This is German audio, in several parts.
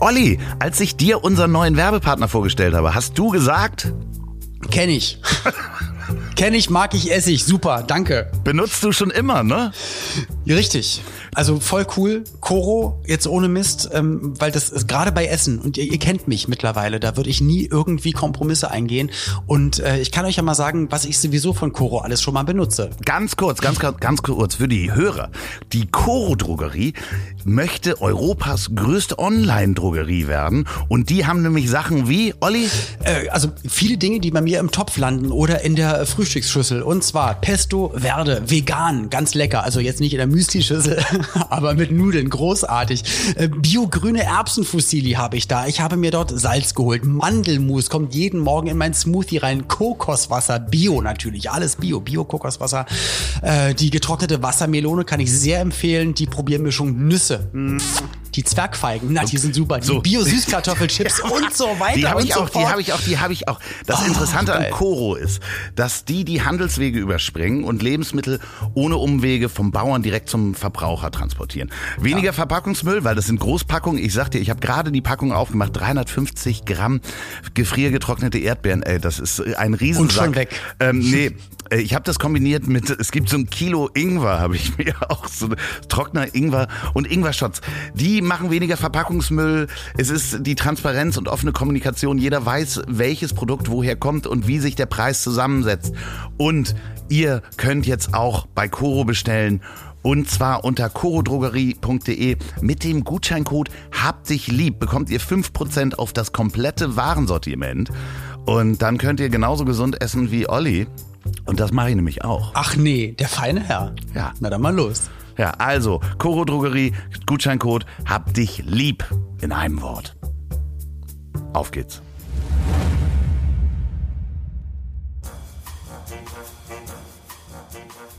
Olli, als ich dir unseren neuen Werbepartner vorgestellt habe, hast du gesagt, Kenn ich. Kenn ich, mag ich, esse ich. Super, danke. benutzt du schon immer, ne? Richtig. Also voll cool. Koro, jetzt ohne Mist, ähm, weil das ist gerade bei Essen und ihr, ihr kennt mich mittlerweile, da würde ich nie irgendwie Kompromisse eingehen. Und äh, ich kann euch ja mal sagen, was ich sowieso von Koro alles schon mal benutze. Ganz kurz, ganz, ganz ganz kurz für die Hörer. Die Coro Drogerie möchte Europas größte Online-Drogerie werden und die haben nämlich Sachen wie, Olli, Äh, also viele Dinge, die bei mir im Topf landen oder in der Frühstücksschüssel. Und zwar Pesto Verde, vegan, ganz lecker. Also jetzt nicht in der Müsli-Schüssel, aber mit Nudeln, großartig. Äh, Bio-grüne Erbsenfusilli habe ich da. Ich habe mir dort Salz geholt. Mandelmus kommt jeden Morgen in mein Smoothie rein. Kokoswasser, Bio natürlich, alles Bio. Bio-Kokoswasser. Äh, die getrocknete Wassermelone kann ich sehr empfehlen. Die Probiermischung Nüsse. Mm. Die Zwergfeigen, na, die sind super. Die So. Bio-Süßkartoffelchips und so weiter. Die habe ich so auch, die habe ich auch, die habe ich auch. Das Oh, Interessante an geil. Coro ist, dass die die Handelswege überspringen und Lebensmittel ohne Umwege vom Bauern direkt zum Verbraucher transportieren. Weniger Verpackungsmüll, weil das sind Großpackungen. Ich sag dir, ich habe gerade die Packung aufgemacht, 350 Gramm gefriergetrocknete Erdbeeren. Ey, das ist ein Riesensack. Und schon weg. Ähm, nee, äh, ich habe das kombiniert mit, es gibt so ein Kilo Ingwer, habe ich mir auch so trockener Ingwer und Ingwer-Shots. Die machen weniger Verpackungsmüll. Es ist die Transparenz und offene Kommunikation. Jeder weiß, welches Produkt woher kommt und wie sich der Preis zusammensetzt. Und ihr könnt jetzt auch bei Coro bestellen. Und zwar unter corodrogerie.de mit dem Gutscheincode Hab dich lieb bekommt ihr 5% auf das komplette Warensortiment. Und dann könnt ihr genauso gesund essen wie Olli. Und das mache ich nämlich auch. Ach nee, der feine Herr. Ja. Na dann mal los. Ja, also, Coro Drogerie, Gutscheincode, hab dich lieb in einem Wort. Auf geht's.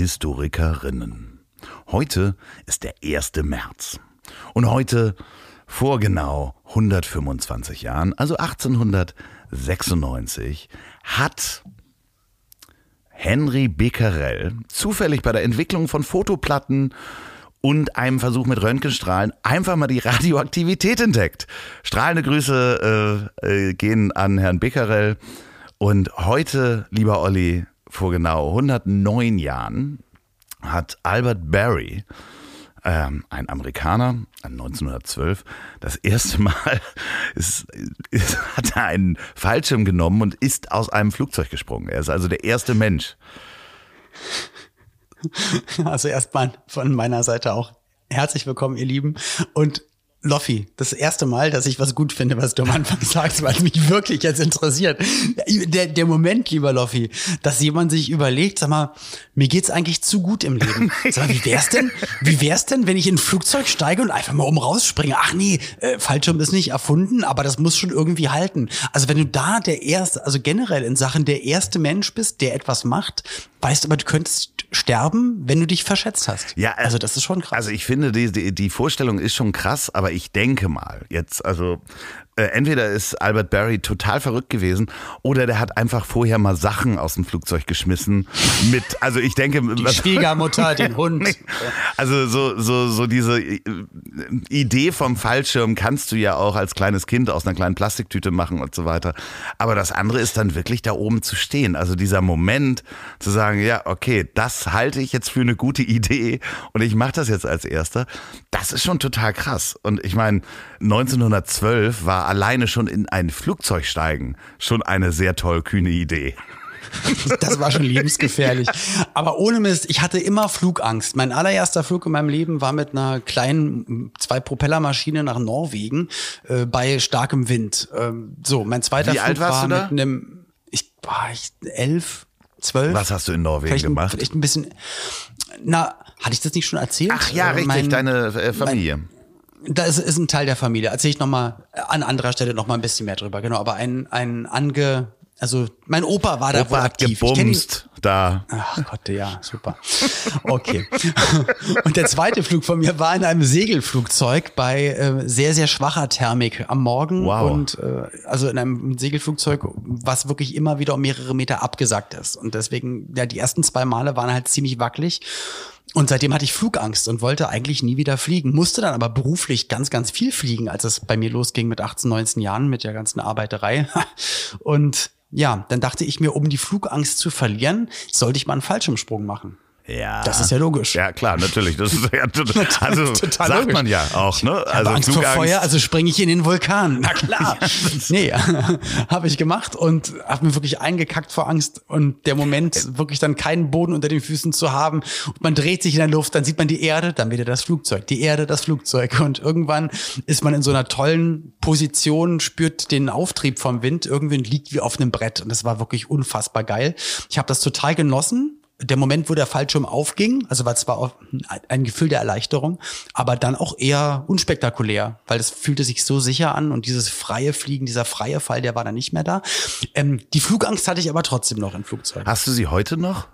Historikerinnen, heute ist der 1. März. Und heute, vor genau 125 Jahren, also 1896, hat Henry Becquerel zufällig bei der Entwicklung von Fotoplatten und einem Versuch mit Röntgenstrahlen einfach mal die Radioaktivität entdeckt. Strahlende Grüße äh, äh, gehen an Herrn Becquerel. Und heute, lieber Olli, vor genau 109 Jahren hat Albert Barry, ähm, ein Amerikaner, 1912, das erste Mal ist, ist, hat er einen Fallschirm genommen und ist aus einem Flugzeug gesprungen. Er ist also der erste Mensch. Also erstmal von meiner Seite auch herzlich willkommen, ihr Lieben. Und Loffi, das erste Mal, dass ich was gut finde, was du am Anfang sagst, weil es mich wirklich jetzt interessiert. Der, der Moment, lieber Loffi, dass jemand sich überlegt, sag mal, mir geht's eigentlich zu gut im Leben. Sag mal, wie wär's denn, wie wär's denn, wenn ich in ein Flugzeug steige und einfach mal oben rausspringe? Ach nee, äh, Fallschirm ist nicht erfunden, aber das muss schon irgendwie halten. Also wenn du da der erste, also generell in Sachen der erste Mensch bist, der etwas macht, weißt aber, du könntest sterben, wenn du dich verschätzt hast. Ja, äh, also das ist schon krass. Also ich finde, die, die, die Vorstellung ist schon krass, aber ich denke mal, jetzt, also äh, entweder ist Albert Barry total verrückt gewesen oder der hat einfach vorher mal Sachen aus dem Flugzeug geschmissen mit, also ich denke, die Schwiegermutter, den Hund. Also so, so, so diese äh, Idee vom Fallschirm kannst du ja auch als kleines Kind aus einer kleinen Plastiktüte machen und so weiter. Aber das andere ist dann wirklich da oben zu stehen. Also dieser Moment zu sagen, ja, okay, das halte ich jetzt für eine gute Idee und ich mache das jetzt als erster, das ist schon total krass. Und ich meine, 1912 war alleine schon in ein Flugzeug steigen schon eine sehr tollkühne Idee. Das war schon lebensgefährlich. Aber ohne Mist, ich hatte immer Flugangst. Mein allererster Flug in meinem Leben war mit einer kleinen zwei Propellermaschine nach Norwegen äh, bei starkem Wind. Ähm, so, mein zweiter Wie Flug alt warst war du da? mit einem, ich war ich elf, zwölf. Was hast du in Norwegen vielleicht, gemacht? Vielleicht ein bisschen. Na, hatte ich das nicht schon erzählt? Ach ja, Äh, richtig, mein- deine äh, Familie. Da ist, ist ein Teil der Familie. Erzähle ich nochmal an anderer Stelle nochmal ein bisschen mehr drüber. Genau, aber ein, ein ange, also mein Opa war da Opa wohl hat aktiv. Gebumst da. Ach Gott, ja, super. Okay. Und der zweite Flug von mir war in einem Segelflugzeug bei äh, sehr, sehr schwacher Thermik am Morgen. Wow. Und äh, also in einem Segelflugzeug, was wirklich immer wieder um mehrere Meter abgesackt ist. Und deswegen, ja, die ersten zwei Male waren halt ziemlich wackelig. Und seitdem hatte ich Flugangst und wollte eigentlich nie wieder fliegen, musste dann aber beruflich ganz, ganz viel fliegen, als es bei mir losging mit 18, 19 Jahren mit der ganzen Arbeiterei. Und ja, dann dachte ich mir, um die Flugangst zu verlieren, sollte ich mal einen Fallschirmsprung machen. Ja. Das ist ja logisch. Ja, klar, natürlich. Das ist ja total, also Total sagt logisch. man ja auch, ne? Ich Also Angst vor. Feuer, also springe ich in den Vulkan. Na klar. nee, habe ich gemacht und habe mir wirklich eingekackt vor Angst. Und der Moment, wirklich dann keinen Boden unter den Füßen zu haben. Und man dreht sich in der Luft, dann sieht man die Erde, dann wieder das Flugzeug. Die Erde, das Flugzeug. Und irgendwann ist man in so einer tollen Position, spürt den Auftrieb vom Wind, irgendwie und liegt wie auf einem Brett. Und das war wirklich unfassbar geil. Ich habe das total genossen der Moment, wo der Fallschirm aufging, also war zwar auch ein Gefühl der Erleichterung, aber dann auch eher unspektakulär, weil es fühlte sich so sicher an und dieses freie Fliegen, dieser freie Fall, der war dann nicht mehr da. Ähm, die Flugangst hatte ich aber trotzdem noch im Flugzeug. Hast du sie heute noch?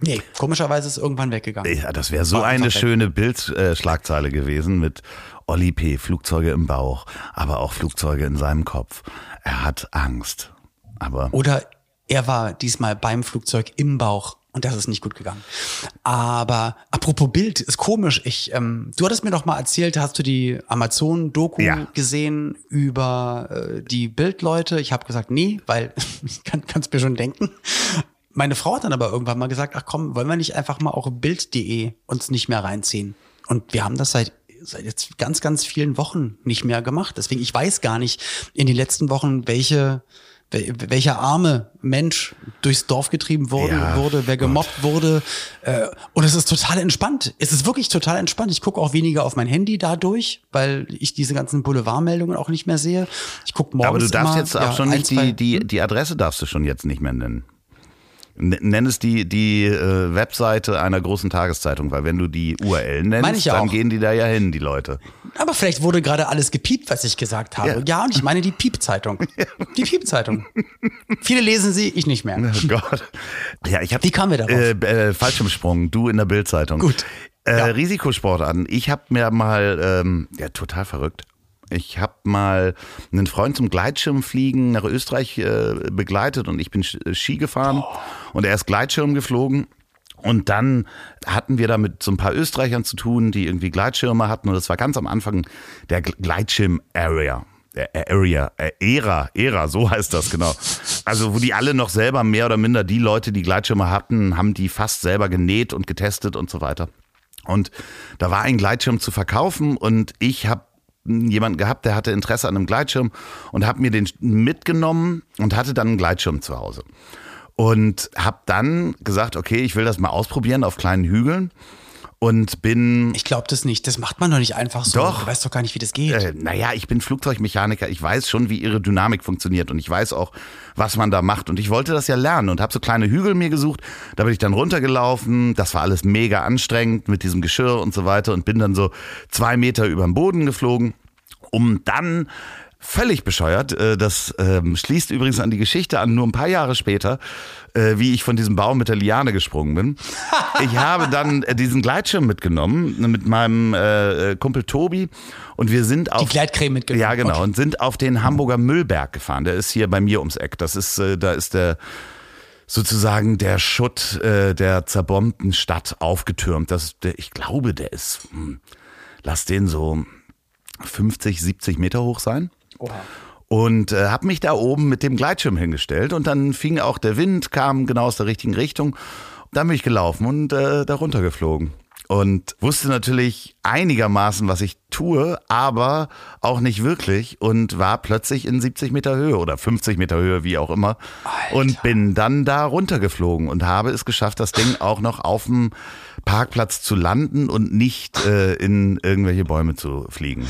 Nee, komischerweise ist es irgendwann weggegangen. Ja, das wäre so War eine schöne Bildschlagzeile gewesen mit Olli P. Flugzeuge im Bauch, aber auch Flugzeuge in seinem Kopf. Er hat Angst. Aber Oder er war diesmal beim Flugzeug im Bauch. Und das ist nicht gut gegangen. Aber apropos Bild, ist komisch. Ich, ähm, du hattest mir doch mal erzählt, hast du die Amazon-Doku Ja. gesehen über äh, die Bildleute? Ich habe gesagt, nee, weil ich kann es mir schon denken. Meine Frau hat dann aber irgendwann mal gesagt, ach komm, wollen wir nicht einfach mal auch Bild.de uns nicht mehr reinziehen? Und wir haben das seit seit jetzt ganz, ganz vielen Wochen nicht mehr gemacht. Deswegen, ich weiß gar nicht in den letzten Wochen, welche, wel- welcher arme Mensch durchs Dorf getrieben wurde, Ja, wurde wer gemobbt wurde. Äh, und es ist total entspannt. Es ist wirklich total entspannt. Ich gucke auch weniger auf mein Handy dadurch, weil ich diese ganzen Boulevardmeldungen auch nicht mehr sehe. Ich gucke morgens Aber du darfst immer, jetzt auch ja, schon nicht die, die, die Adresse darfst du schon jetzt nicht mehr nennen. Nenn es die, die äh, Webseite einer großen Tageszeitung, weil wenn du die URL nennst, ja dann gehen die da ja hin, die Leute. Aber vielleicht wurde gerade alles gepiept, was ich gesagt habe. Ja. Ja, und ich meine die Piep-Zeitung. Die Piep-Zeitung. Viele lesen sie, ich nicht mehr. Oh Gott. Ja, ich hab, Wie kamen wir darauf? Äh, äh, Fallschirmsprung, du in der Bildzeitung. Gut. Äh, Ja. Risikosport an. Ich habe mir mal, ähm, ja, total verrückt. Ich habe mal einen Freund zum Gleitschirmfliegen nach Österreich äh, begleitet und ich bin Sch- Ski gefahren und er ist Gleitschirm geflogen. Und dann hatten wir da mit so ein paar Österreichern zu tun, die irgendwie Gleitschirme hatten. Und das war ganz am Anfang der Gl- Gleitschirm-Area. Äh, äh, Area, äh, Ära, Ära, so heißt das genau. Also wo die alle noch selber mehr oder minder die Leute, die Gleitschirme hatten, haben die fast selber genäht und getestet und so weiter. Und da war ein Gleitschirm zu verkaufen und ich habe jemanden gehabt, der hatte Interesse an einem Gleitschirm und habe mir den mitgenommen und hatte dann einen Gleitschirm zu Hause. Und habe dann gesagt, okay, ich will das mal ausprobieren auf kleinen Hügeln und bin Ich glaube das nicht. Das macht man doch nicht einfach so. Doch. Du weißt doch gar nicht, wie das geht. äh, naja, ich bin Flugzeugmechaniker, ich weiß schon, wie ihre Dynamik funktioniert und ich weiß auch, was man da macht. Und ich wollte das ja lernen und habe so kleine Hügel mir gesucht. Da bin ich dann runtergelaufen. Das war alles mega anstrengend mit diesem Geschirr und so weiter und bin dann so zwei Meter über dem Boden geflogen, um dann völlig bescheuert. äh, Das ähm, schließt übrigens an die Geschichte an, nur ein paar Jahre später, äh, wie ich von diesem Baum mit der Liane gesprungen bin. Ich habe dann äh, diesen Gleitschirm mitgenommen mit meinem äh, äh, Kumpel Tobi und wir sind auf Die Gleitcreme mitgenommen. ja, genau. Okay. Und sind auf den Hamburger Müllberg gefahren. Der ist hier bei mir ums Eck. Das ist, äh, da ist der sozusagen der Schutt äh, der zerbombten Stadt aufgetürmt. Das, der, ich glaube, der ist, hm, lass den so 50, 70 Meter hoch sein. Oha. Und äh, habe mich da oben mit dem Gleitschirm hingestellt und dann fing auch der Wind, kam genau aus der richtigen Richtung. Dann bin ich gelaufen und äh, da runtergeflogen. Und wusste natürlich einigermaßen, was ich tue, aber auch nicht wirklich und war plötzlich in 70 Meter Höhe oder 50 Meter Höhe, wie auch immer. Alter. Und bin dann da runtergeflogen und habe es geschafft, das Ding auch noch auf dem Parkplatz zu landen und nicht äh, in irgendwelche Bäume zu fliegen.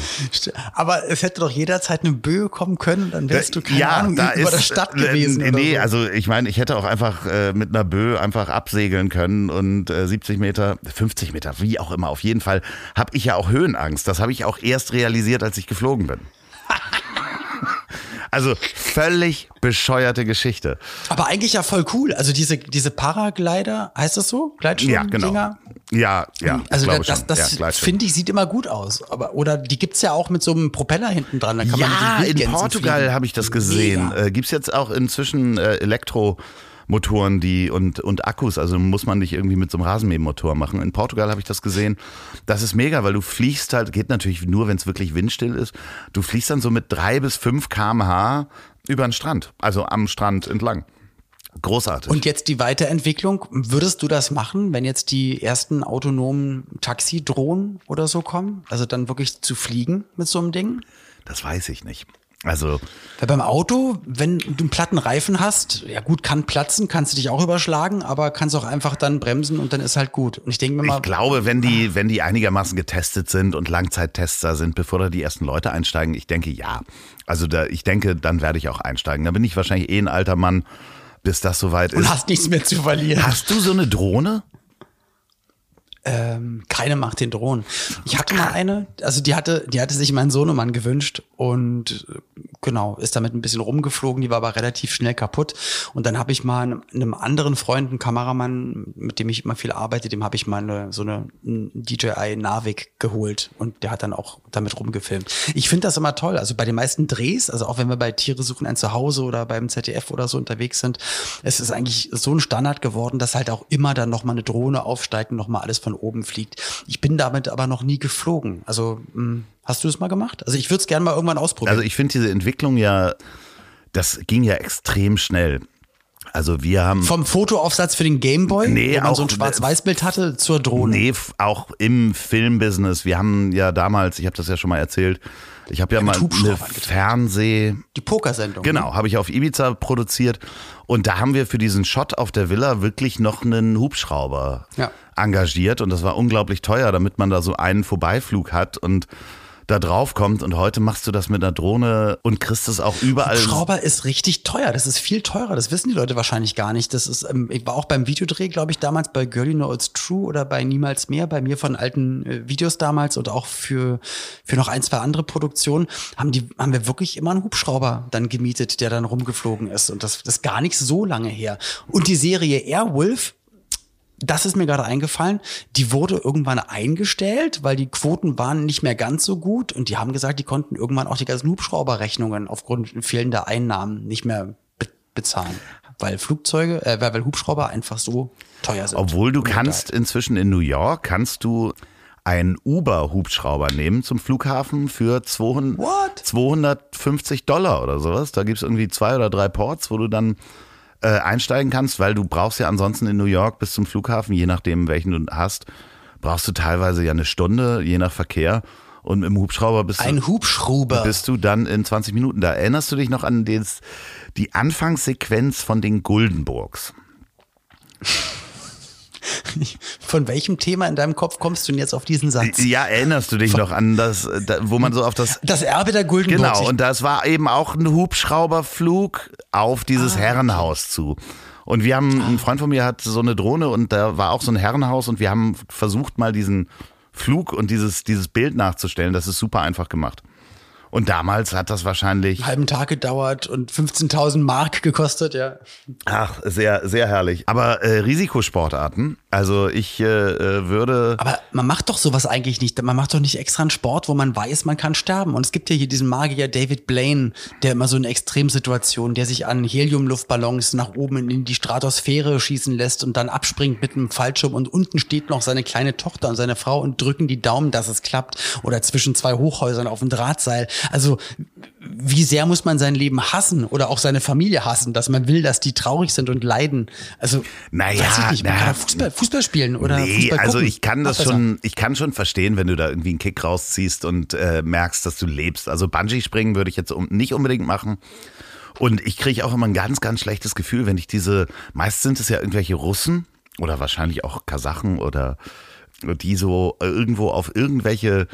Aber es hätte doch jederzeit eine Böe kommen können, dann wärst du, keine Ahnung, da über ist, der Stadt äh, gewesen. Nee, oder nee so. also ich meine, ich hätte auch einfach äh, mit einer Bö einfach absegeln können und äh, 70 Meter, 50 Meter, wie auch immer. Auf jeden Fall habe ich ja auch Höhenangst. Das habe ich auch erst realisiert, als ich geflogen bin. Also völlig bescheuerte Geschichte. Aber eigentlich ja voll cool. Also diese, diese Paraglider, heißt das so? Gleitschirm Ja, genau. Ja, ja. Also das, schon. das ja, finde ich, sieht immer gut aus. Aber, oder die gibt's ja auch mit so einem Propeller hinten dran. Ja, in Portugal habe ich das gesehen. Äh, Gibt es jetzt auch inzwischen äh, Elektromotoren die und, und Akkus, also muss man nicht irgendwie mit so einem Rasenmähermotor machen. In Portugal habe ich das gesehen. Das ist mega, weil du fliegst halt, geht natürlich nur, wenn es wirklich windstill ist. Du fliegst dann so mit drei bis fünf kmh über den Strand, also am Strand entlang. Großartig. Und jetzt die Weiterentwicklung. Würdest du das machen, wenn jetzt die ersten autonomen Taxidrohnen oder so kommen? Also dann wirklich zu fliegen mit so einem Ding? das weiß ich nicht. Also Weil beim Auto, wenn du einen platten Reifen hast, ja gut, kann platzen, kannst du dich auch überschlagen, aber kannst auch einfach dann bremsen und dann ist halt gut. Und ich denke mir mal, Ich glaube, wenn die, wenn die einigermaßen getestet sind und Langzeittester sind, bevor da die ersten Leute einsteigen, ich denke ja. Also da, ich denke, dann werde ich auch einsteigen. Da bin ich wahrscheinlich eh ein alter Mann, bis das soweit und ist. hast nichts mehr zu verlieren. Hast du so eine Drohne? Ähm, keine macht den Drohnen. Ich hatte mal eine, also die hatte, die hatte sich mein Sohnemann gewünscht und genau, ist damit ein bisschen rumgeflogen, die war aber relativ schnell kaputt. Und dann habe ich mal einem, anderen Freund, einen Kameramann, mit dem ich immer viel arbeite, dem habe ich mal eine, so eine ein DJI Navic geholt und der hat dann auch damit rumgefilmt. Ich finde das immer toll. Also bei den meisten Drehs, also auch wenn wir bei Tiere suchen ein Zuhause oder beim ZDF oder so unterwegs sind, es ist eigentlich so ein Standard geworden, dass halt auch immer dann nochmal eine Drohne aufsteigt und nochmal alles von oben fliegt. Ich bin damit aber noch nie geflogen. Also mh, hast du das mal gemacht? Also ich würde es gerne mal irgendwann ausprobieren. Also ich finde diese Entwicklung ja, das ging ja extrem schnell. Also wir haben. Vom Fotoaufsatz für den Gameboy, Nee, wo man so ein auch- Schwarz-Weiß-Bild hatte, zur Drohne. Nee, auch im Filmbusiness. Wir haben ja damals, ich habe das ja schon mal erzählt, ich habe ja, mit mal eine. Fernseh, Die Pokersendung. Genau, habe ich auf Ibiza produziert und da haben wir für diesen Shot auf der Villa wirklich noch einen Hubschrauber Ja. engagiert und das war unglaublich teuer, damit man da so einen Vorbeiflug hat und da drauf kommt und heute machst du das mit einer Drohne und kriegst es auch überall. Hubschrauber ist richtig teuer. Das ist viel teurer. Das wissen die Leute wahrscheinlich gar nicht. Das ist, ähm, ich war auch beim Videodreh, glaube ich, damals bei Girl You Know It's True oder bei Niemals mehr, bei mir von alten äh, Videos damals und auch für, für noch ein, zwei andere Produktionen, haben die, haben wir wirklich immer einen Hubschrauber dann gemietet, der dann rumgeflogen ist. Und das, das ist gar nicht so lange her. Und die Serie Airwolf, das ist mir gerade eingefallen, die wurde irgendwann eingestellt, weil die Quoten waren nicht mehr ganz so gut und die haben gesagt, die konnten irgendwann auch die ganzen Hubschrauberrechnungen aufgrund fehlender Einnahmen nicht mehr be bezahlen, weil Flugzeuge, äh, weil Hubschrauber einfach so teuer sind. Obwohl du kannst inzwischen in New York, kannst du einen Uber-Hubschrauber nehmen zum Flughafen für 200, What? 250 Dollar oder sowas. Da gibt's irgendwie zwei oder drei Ports, wo du dann äh, einsteigen kannst, weil du brauchst ja ansonsten in New York bis zum Flughafen, je nachdem welchen du hast, brauchst du teilweise ja eine Stunde, je nach Verkehr. Und im Hubschrauber bist du Ein Hubschrauber. bist du dann in 20 Minuten da. Erinnerst du dich noch an des, die Anfangssequenz von den Guldenburgs? Von welchem Thema in deinem Kopf kommst du denn jetzt auf diesen Satz? Ja, erinnerst du dich noch an das, da, wo man so auf das Das Erbe der Guldenburg. Genau, und das war eben auch ein Hubschrauberflug auf dieses Herrenhaus zu. Und wir haben, ein Freund von mir hat so eine Drohne und da war auch so ein Herrenhaus und wir haben versucht mal diesen Flug und dieses, dieses Bild nachzustellen. Das ist super einfach gemacht. Und damals hat das wahrscheinlich, einen halben Tag gedauert und 15.000 Mark gekostet, ja. ach, sehr, sehr herrlich. Aber äh, Risikosportarten, also ich äh, äh, würde, Aber man macht doch sowas eigentlich nicht. Man macht doch nicht extra einen Sport, wo man weiß, man kann sterben. Und es gibt ja hier diesen Magier David Blaine, der immer so in Extremsituationen, der sich an Heliumluftballons nach oben in die Stratosphäre schießen lässt und dann abspringt mit einem Fallschirm und unten steht noch seine kleine Tochter und seine Frau und drücken die Daumen, dass es klappt. Oder zwischen zwei Hochhäusern auf dem Drahtseil. Also wie sehr muss man sein Leben hassen oder auch seine Familie hassen, dass man will, dass die traurig sind und leiden. Also Naja, weiß ich nicht, man na, Fußball, Fußball spielen oder Nee, Fußball also gucken. ich kann das besser. schon, ich kann schon verstehen, wenn du da irgendwie einen Kick rausziehst und äh, merkst, dass du lebst. Also Bungee springen würde ich jetzt um, nicht unbedingt machen. Und ich kriege auch immer ein ganz, ganz schlechtes Gefühl, wenn ich diese, meist sind es ja irgendwelche Russen oder wahrscheinlich auch Kasachen oder die so äh, irgendwo auf irgendwelche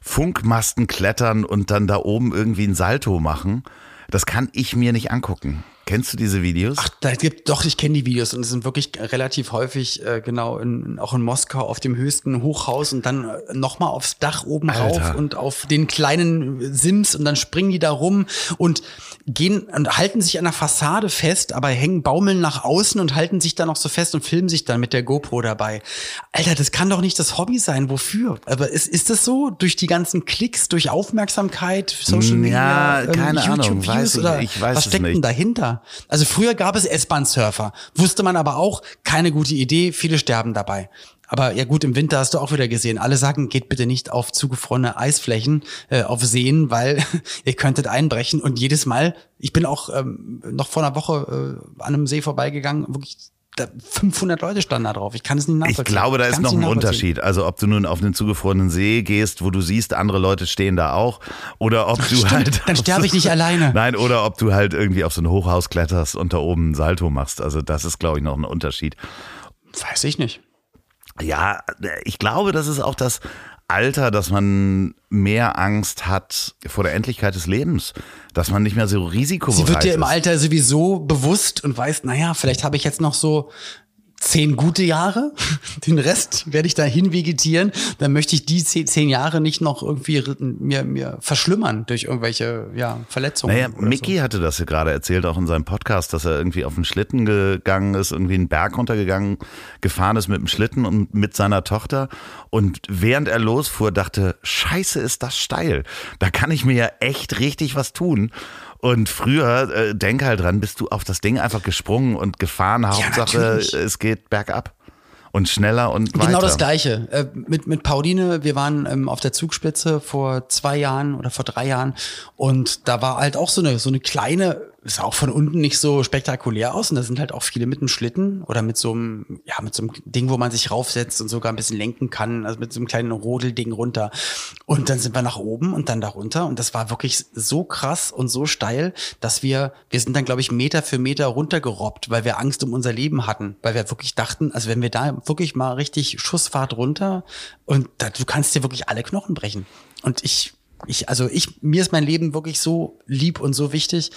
Funkmasten klettern und dann da oben irgendwie ein Salto machen. Das kann ich mir nicht angucken. Kennst du diese Videos? Ach, da gibt doch, ich kenne die Videos und es sind wirklich relativ häufig äh, genau in, auch in Moskau auf dem höchsten Hochhaus und dann äh, noch mal aufs Dach oben Alter. rauf und auf den kleinen Sims und dann springen die da rum und gehen und halten sich an der Fassade fest, aber hängen baumeln nach außen und halten sich da noch so fest und filmen sich dann mit der GoPro dabei. Alter, das kann doch nicht das Hobby sein. Wofür? Aber ist, ist das so? Durch die ganzen Klicks, durch Aufmerksamkeit, Social Media, Ja, keine Ahnung, YouTube-Views weiß ich. Ich weiß was steckt denn nicht. Also früher gab es S-Bahn-Surfer, wusste man aber auch, keine gute Idee, viele sterben dabei. Aber ja gut, im Winter hast du auch wieder gesehen. Alle sagen, geht bitte nicht auf zugefrorene Eisflächen, äh, auf Seen, weil ihr könntet einbrechen. Und jedes Mal, ich bin auch ähm, noch vor einer Woche äh, an einem See vorbeigegangen, wirklich da 500 Leute standen da drauf. Ich kann es nicht nachvollziehen. Ich glaube, da ist noch ein. Unterschied. Also ob du nun auf einen zugefrorenen See gehst, wo du siehst, andere Leute stehen da auch, oder ob du Stimmt, halt. dann sterbe ich nicht alleine. Nein, oder ob du halt irgendwie auf so ein Hochhaus kletterst und da oben ein Salto machst. Also das ist, glaube ich, noch ein Unterschied. Weiß ich nicht. Ja, ich glaube, das ist auch das Alter, dass man mehr Angst hat vor der Endlichkeit des Lebens, dass man nicht mehr so risikobereit Sie wird dir im ist. Alter sowieso bewusst und weiß, naja, vielleicht habe ich jetzt noch so zehn gute Jahre. Den Rest werde ich dahin vegetieren. Dann möchte ich die zehn, Jahre nicht noch irgendwie mir, mir verschlimmern durch irgendwelche ja, Verletzungen. Naja, Mickey hatte das ja gerade erzählt, auch in seinem Podcast, dass er irgendwie auf den Schlitten gegangen ist, irgendwie einen Berg runtergegangen, gefahren ist mit dem Schlitten und mit seiner Tochter. Und während er losfuhr, dachte, scheiße, ist das steil. Da kann ich mir ja echt richtig was tun. Und früher, äh, denk halt dran, bist du auf das Ding einfach gesprungen und gefahren. Hauptsache, natürlich. es geht bergab. Und schneller und weiter. Genau das Gleiche. Äh, mit, mit Pauline, wir waren ähm, auf der Zugspitze vor zwei Jahren oder vor drei Jahren und da war halt auch so eine, so eine kleine, sah auch von unten nicht so spektakulär aus und da sind halt auch viele mit einem Schlitten oder mit so einem, ja, mit so einem Ding, wo man sich raufsetzt und sogar ein bisschen lenken kann, also mit so einem kleinen Rodelding runter. Und dann sind wir nach oben und dann da runter und das war wirklich so krass und so steil, dass wir, wir sind dann, glaube ich, Meter für Meter runtergerobbt, weil wir Angst um unser Leben hatten, weil wir wirklich dachten, also wenn wir da wirklich mal richtig Schussfahrt runter und da, du kannst dir wirklich alle Knochen brechen. Und ich, ich, also ich, mir ist mein Leben wirklich so lieb und so wichtig.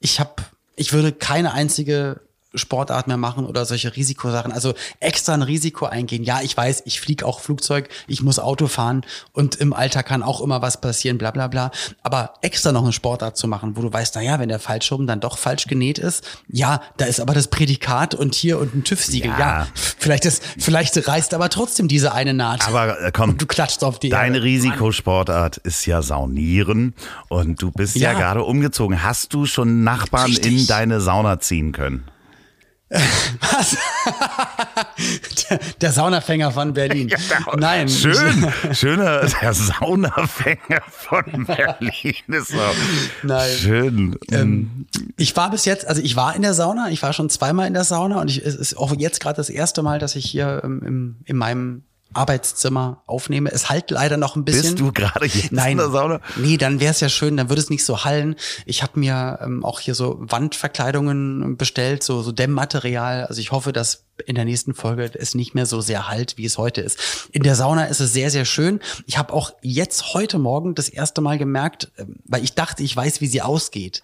Ich habe, ich würde keine einzige Sportart mehr machen oder solche Risikosachen. Also extra ein Risiko eingehen. Ja, ich weiß, ich fliege auch Flugzeug, ich muss Auto fahren und im Alter kann auch immer was passieren, bla bla bla. Aber extra noch eine Sportart zu machen, wo du weißt, na ja, wenn der Fallschirm dann doch falsch genäht ist, ja, da ist aber das Prädikat und hier und ein TÜV-Siegel. Ja. Ja, vielleicht ist, vielleicht reißt aber trotzdem diese eine Naht. Aber äh, komm, und du klatschst auf die Deine Erde. Risikosportart ist ja Saunieren und du bist ja, Ja. gerade umgezogen. Hast du schon Nachbarn in Richtig. deine Sauna ziehen können? Was? der, der Saunafänger von Berlin. Nein. Schön, schöner, der Saunafänger von Berlin ist auch Nein. schön. Ähm, ich war bis jetzt, also ich war in der Sauna, ich war schon zweimal in der Sauna und ich, es ist auch jetzt gerade das erste Mal, dass ich hier ähm, im, in meinem Arbeitszimmer aufnehme. Es halt leider noch ein bisschen. Bist du gerade jetzt Nein, in der Sauna? nee, dann wäre es ja schön, dann würde es nicht so hallen. Ich habe mir ähm, auch hier so Wandverkleidungen bestellt, so, so Dämmmaterial. Also ich hoffe, dass in der nächsten Folge es nicht mehr so sehr halt, wie es heute ist. In der Sauna ist es sehr, sehr schön. Ich habe auch jetzt heute Morgen das erste Mal gemerkt, ähm, weil ich dachte, ich weiß, wie sie ausgeht.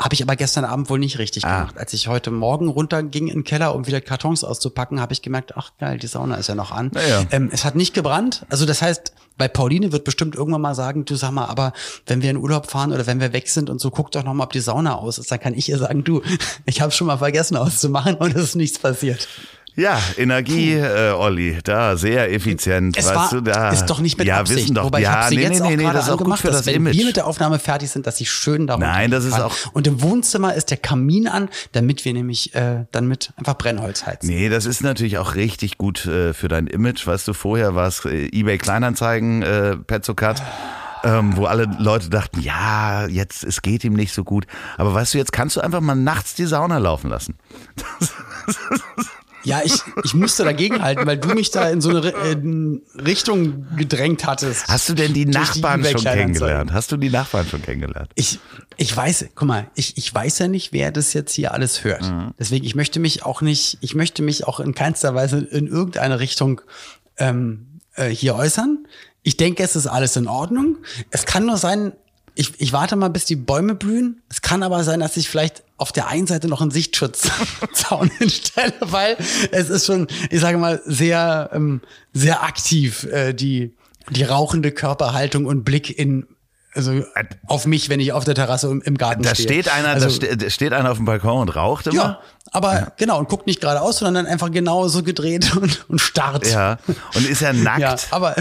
Habe ich aber gestern Abend wohl nicht richtig Ah. gemacht. Als ich heute Morgen runterging in den Keller, um wieder Kartons auszupacken, habe ich gemerkt, ach geil, die Sauna ist ja noch an. Naja. Ähm, es hat nicht gebrannt. Also das heißt, bei Pauline wird bestimmt irgendwann mal sagen, du sag mal, aber wenn wir in Urlaub fahren oder wenn wir weg sind und so, guck doch noch mal, ob die Sauna aus ist. Dann kann ich ihr sagen, du, ich habe schon mal vergessen auszumachen und es ist nichts passiert. Ja, Energie, äh, Olli, da sehr effizient. Es weißt war, du, da. ist doch nicht mit ja, Absicht. Wissen doch, Wobei ich ja, habe sie nee, jetzt nee, auch nee, gerade das ist auch angemacht, für das dass wenn Image. wir mit der Aufnahme fertig sind, dass sie schön darunter Nein, das ist kann. auch- Und im Wohnzimmer ist der Kamin an, damit wir nämlich äh, dann mit einfach Brennholz heizen. Nee, das ist natürlich auch richtig gut äh, für dein Image. Weißt du, vorher war es äh, eBay Kleinanzeigen, äh, Petzokat. Ähm, wo alle Leute dachten, ja, jetzt, es geht ihm nicht so gut. Aber weißt du, jetzt kannst du einfach mal nachts die Sauna laufen lassen. Ja, ich, ich musste dagegen halten, weil du mich da in so eine in Richtung gedrängt hattest. Hast du denn die Nachbarn schon eBay-Kleinanzeigen. kennengelernt? Hast du die Nachbarn schon kennengelernt? Ich, ich weiß, guck mal, ich, ich weiß ja nicht, wer das jetzt hier alles hört. Mhm. Deswegen, ich möchte mich auch nicht, ich möchte mich auch in keinster Weise in irgendeine Richtung ähm, äh, hier äußern. Ich denke, es ist alles in Ordnung. Es kann nur sein, ich, ich warte mal, bis die Bäume blühen. Es kann aber sein, dass ich vielleicht auf der einen Seite noch einen Sichtschutzzaun hinstelle, weil es ist schon, ich sage mal, sehr, ähm, sehr aktiv, äh, die, die rauchende Körperhaltung und Blick in also auf mich, wenn ich auf der Terrasse im, im Garten Da stehe. steht einer, also, da ste steht einer auf dem Balkon und raucht immer. Ja, aber genau, und guckt nicht geradeaus, sondern dann einfach genau so gedreht und, und starrt. Ja. Und ist er nackt? Ja, aber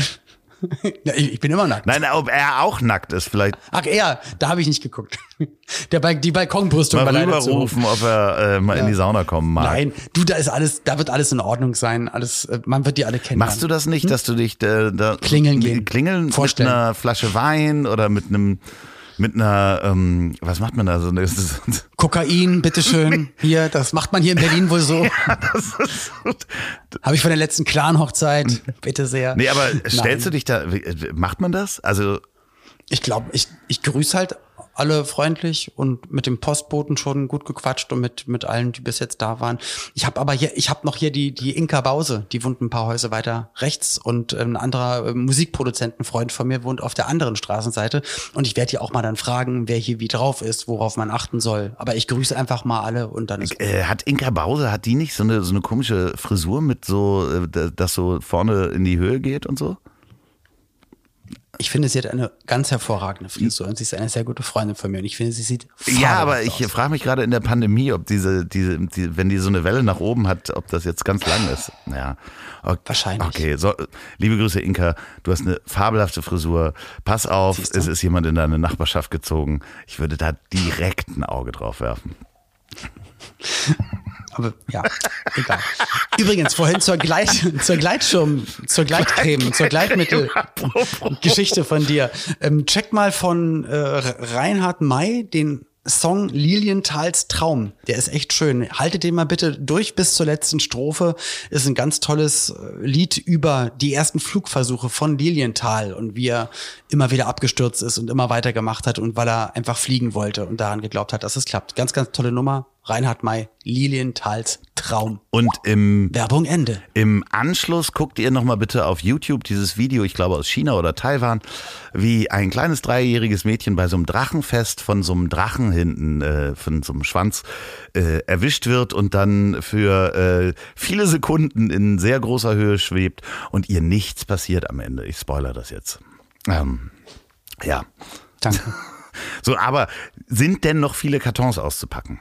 ja, ich, ich bin immer nackt. Nein, ob er auch nackt ist, vielleicht Ach, er, da habe ich nicht geguckt. Der, Bal- die Balkonbrüstung mal war leider zu rüberrufen, ob er äh, mal in die Sauna kommen mag. Nein, du, da ist alles, da wird alles in Ordnung sein. Alles, äh, man wird die alle kennen. Machst du das nicht, dass du dich äh, da Klingeln gehen. klingeln Vorstellen. mit einer Flasche Wein oder mit einem mit einer ähm, was macht man da so? Kokain, bitteschön. Hier, das macht man hier in Berlin wohl so. das ist, Habe ich von der letzten Clan-Hochzeit. Bitte sehr. nee, aber Nein. stellst du dich da? wie- Macht man das? Also Ich glaube, ich, ich grüße halt alle freundlich und mit dem Postboten schon gut gequatscht und mit, mit allen, die bis jetzt da waren. Ich habe aber hier, ich habe noch hier die, die Inka Bause, die wohnt ein paar Häuser weiter rechts und ein anderer äh, Musikproduzentenfreund von mir wohnt auf der anderen Straßenseite und ich werde hier auch mal dann fragen, wer hier wie drauf ist, worauf man achten soll. Aber ich grüße einfach mal alle und dann ist äh, hat Inka Bause hat die nicht so eine so eine komische Frisur mit so äh, das so vorne in die Höhe geht und so? Ich finde, sie hat eine ganz hervorragende Frisur und sie ist eine sehr gute Freundin von mir und ich finde, sie sieht Ja, aber ich aus. frage mich gerade in der Pandemie, ob diese, diese, die, wenn die so eine Welle nach oben hat, ob das jetzt ganz lang ist. Ja. Okay, Wahrscheinlich. Okay, so, liebe Grüße, Inka. Du hast eine fabelhafte Frisur. Pass auf, es ist jemand in deine Nachbarschaft gezogen. Ich würde da direkt ein Auge drauf werfen. Aber ja, egal. Übrigens, vorhin zur, Gleit, zur Gleitschirm, zur Gleitcreme, zur Gleitmittel-Geschichte von dir. Ähm, check mal von äh, Reinhard May den Song Lilientals Traum. Der ist echt schön. Haltet den mal bitte durch bis zur letzten Strophe. Ist ein ganz tolles äh, Lied über die ersten Flugversuche von Lilienthal und wie er immer wieder abgestürzt ist und immer weitergemacht hat und weil er einfach fliegen wollte und daran geglaubt hat, dass es klappt. Ganz, ganz tolle Nummer. Reinhard May, Lilienthals Traum. Und im, Werbung Ende. Im Anschluss guckt ihr nochmal bitte auf YouTube dieses Video, ich glaube aus China oder Taiwan, wie ein kleines dreijähriges Mädchen bei so einem Drachenfest von so einem Drachen hinten, äh, von so einem Schwanz äh, erwischt wird und dann für äh, viele Sekunden in sehr großer Höhe schwebt und ihr nichts passiert am Ende. Ich spoiler das jetzt. Ähm, ja. Danke. So, aber sind denn noch viele Kartons auszupacken?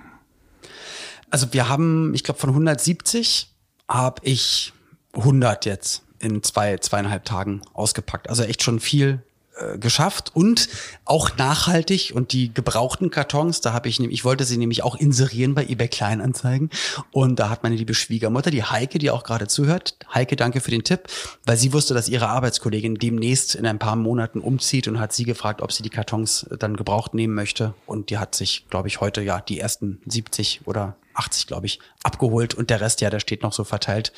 Also wir haben, ich glaube von 170 habe ich 100 jetzt in zwei, zweieinhalb Tagen ausgepackt. Also echt schon viel äh, geschafft und auch nachhaltig. Und die gebrauchten Kartons, da habe ich nämlich, ich wollte sie nämlich auch inserieren bei eBay Kleinanzeigen. Und da hat meine liebe Schwiegermutter, die Heike, die auch gerade zuhört, Heike, danke für den Tipp, weil sie wusste, dass ihre Arbeitskollegin demnächst in ein paar Monaten umzieht und hat sie gefragt, ob sie die Kartons dann gebraucht nehmen möchte. Und die hat sich, glaube ich, heute ja die ersten 70 oder 80, glaube ich, abgeholt und der Rest, ja, der steht noch so verteilt.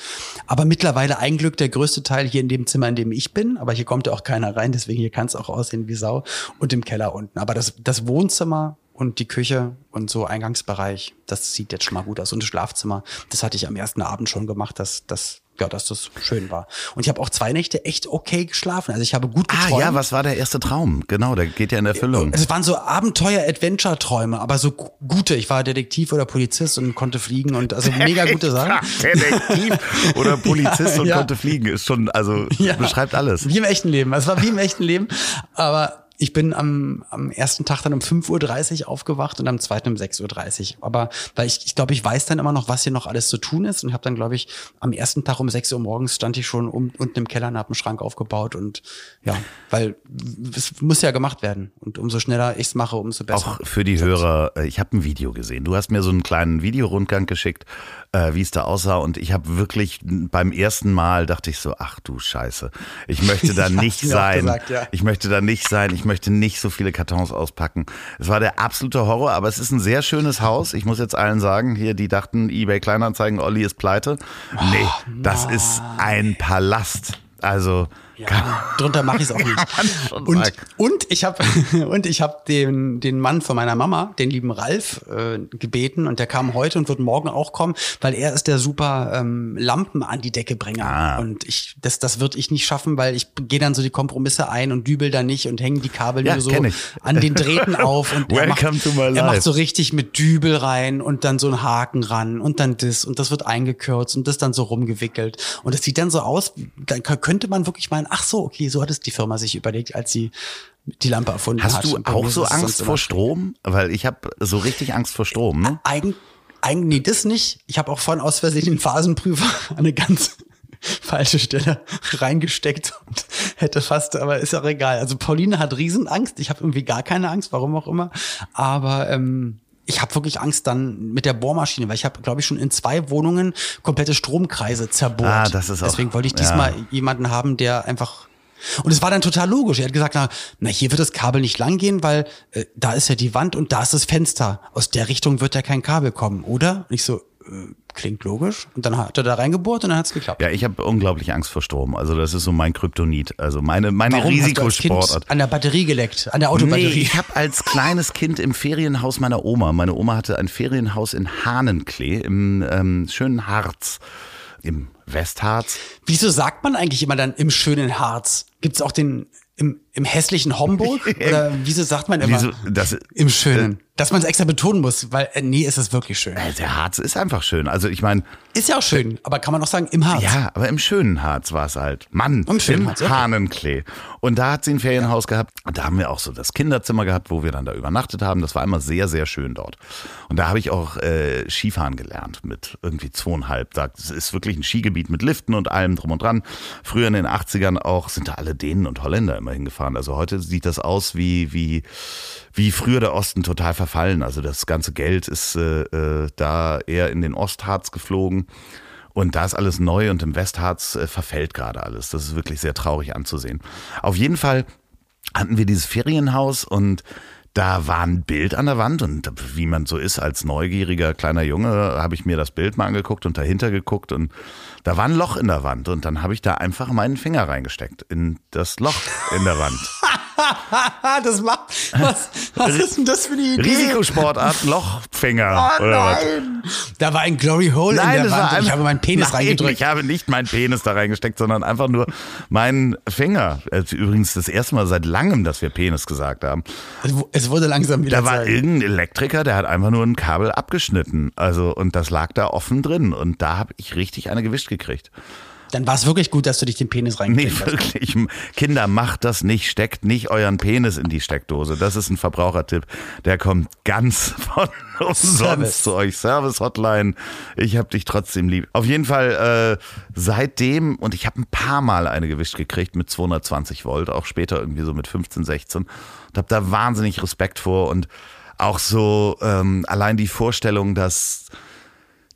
Aber mittlerweile ein Glück der größte Teil hier in dem Zimmer, in dem ich bin, aber hier kommt ja auch keiner rein, deswegen hier kann es auch aussehen wie Sau und im Keller unten. Aber das, das Wohnzimmer und die Küche und so Eingangsbereich, das sieht jetzt schon mal gut aus. Und das Schlafzimmer, das hatte ich am ersten Abend schon gemacht, dass, dass, ja, dass das schön war. Und ich habe auch zwei Nächte echt okay geschlafen. Also ich habe gut Ah geträumt. ja, was war der erste Traum? Genau, der geht ja in Erfüllung. Es waren so Abenteuer-Adventure-Träume, aber so gu- gute. Ich war Detektiv oder Polizist und konnte fliegen und also mega gute Sachen. Detektiv oder Polizist Ja, und ja. konnte fliegen, ist schon, also Ja. beschreibt alles. Wie im echten Leben. Es war wie im echten Leben. Aber ich bin am, am ersten Tag dann um 5.30 Uhr aufgewacht und am zweiten um 6.30 Uhr. Aber weil ich, ich glaube, ich weiß dann immer noch, was hier noch alles zu tun ist. Und habe dann, glaube ich, am ersten Tag um 6 Uhr morgens stand ich schon um, unten im Keller und habe einen Schrank aufgebaut. Und ja, weil es muss ja gemacht werden. Und umso schneller ich es mache, umso besser. Auch für die Hörer, äh, ich habe ein Video gesehen. Du hast mir so einen kleinen Videorundgang geschickt, äh, wie es da aussah. Und ich habe wirklich beim ersten Mal dachte ich so, ach du Scheiße, ich möchte da nicht sein. gesagt, ja. Ich möchte da nicht sein. Ich möchte nicht so viele Kartons auspacken. Es war der absolute Horror, aber es ist ein sehr schönes Haus. Ich muss jetzt allen sagen, hier, die dachten, eBay Kleinanzeigen, Olli ist pleite. Nee, das ist ein Palast. Also Ja, drunter mache ich es auch nicht. und, und ich habe und ich habe den den Mann von meiner Mama, den lieben Ralf, äh, gebeten und der kam heute und wird morgen auch kommen, weil er ist der super ähm, Lampen an die Decke Bringer ah. und ich das das wird ich nicht schaffen, weil ich gehe dann so die Kompromisse ein und dübel da nicht und hänge die Kabel ja, nur so an den Drähten auf und er macht, er macht so richtig mit Dübel rein und dann so einen Haken ran und dann das und das wird eingekürzt und das dann so rumgewickelt. Und es sieht dann so aus, dann könnte man wirklich meinen, ach so, okay, so hat es die Firma sich überlegt, als sie die Lampe erfunden Hast hat. Hast du auch so Angst vor Strom? Weil ich habe so richtig Angst vor Strom. Ne? Eig eigentlich nee, das nicht. Ich habe auch von aus Versehen den Phasenprüfer an eine ganz falsche Stelle reingesteckt und hätte fast, aber ist auch egal. Also Pauline hat Riesenangst. Ich habe irgendwie gar keine Angst, warum auch immer. Aber ähm, ich habe wirklich Angst dann mit der Bohrmaschine, weil ich habe, glaube ich, schon in zwei Wohnungen komplette Stromkreise zerbohrt. Ah, das ist auch, Deswegen wollte ich diesmal ja. jemanden haben, der einfach und es war dann total logisch. Er hat gesagt, na, na hier wird das Kabel nicht lang gehen, weil äh, da ist ja die Wand und da ist das Fenster. Aus der Richtung wird ja kein Kabel kommen, oder? Und ich so, klingt logisch. Und dann hat er da reingebohrt und dann hat es geklappt. Ja, ich habe unglaublich Angst vor Strom. Also das ist so mein Kryptonit. Also meine, meine Warum Risikosportart. an der Batterie geleckt, an der Autobatterie. Nee, ich habe als kleines Kind im Ferienhaus meiner Oma, meine Oma hatte ein Ferienhaus in Hahnenklee im ähm, schönen Harz, im Westharz. Wieso sagt man eigentlich immer dann im schönen Harz? Gibt es auch den im, im hässlichen Homburg? Oder wieso sagt man immer wieso, das, im Schönen? Dass man es extra betonen muss, weil äh, nee, ist es wirklich schön. Äh, der Harz ist einfach schön. Also ich meine. Ist ja auch schön, aber kann man auch sagen, im Harz. Ja, aber im schönen Harz war es halt. Mann, Im, schönen im Harz, okay. Hahnenklee. Und da hat sie ein Ferienhaus ja. gehabt. Und da haben wir auch so das Kinderzimmer gehabt, wo wir dann da übernachtet haben. Das war immer sehr, sehr schön dort. Und da habe ich auch äh, Skifahren gelernt mit irgendwie zweieinhalb. Das ist wirklich ein Skigebiet mit Liften und allem drum und dran. Früher in den 80ern auch sind da alle Dänen und Holländer immer hingefahren. Also heute sieht das aus wie, wie, wie früher der Osten total verfallen. Also das ganze Geld ist äh, äh, da eher in den Ostharz geflogen. Und da ist alles neu und im Westharz äh, verfällt gerade alles. Das ist wirklich sehr traurig anzusehen. Auf jeden Fall hatten wir dieses Ferienhaus und da war ein Bild an der Wand und wie man so ist als neugieriger kleiner Junge, habe ich mir das Bild mal angeguckt und dahinter geguckt und da war ein Loch in der Wand und dann habe ich da einfach meinen Finger reingesteckt in das Loch in der Wand. das macht, was, was ist denn das für eine Idee? Risikosportart, Lochfinger. Oh nein. Da war ein Glory Hole nein, in der Wand einfach, ich habe meinen Penis nein, reingedrückt. ich habe nicht meinen Penis da reingesteckt, sondern einfach nur meinen Finger. Übrigens das erste Mal seit langem, dass wir Penis gesagt haben. Es wurde langsam wieder Da war Zeit. irgendein Elektriker, der hat einfach nur ein Kabel abgeschnitten. Also, und das lag da offen drin. Und da habe ich richtig eine gewischt gekriegt. Dann war es wirklich gut, dass du dich den Penis reingekriegt Nee, wirklich. Kinder, macht das nicht. Steckt nicht euren Penis in die Steckdose. Das ist ein Verbrauchertipp. Der kommt ganz von umsonst zu euch. Service Hotline. Ich hab dich trotzdem lieb. Auf jeden Fall äh, seitdem, und ich habe ein paar Mal eine gewischt gekriegt mit 220 Volt, auch später irgendwie so mit 15, 16. Und habe da wahnsinnig Respekt vor. Und auch so ähm, allein die Vorstellung, dass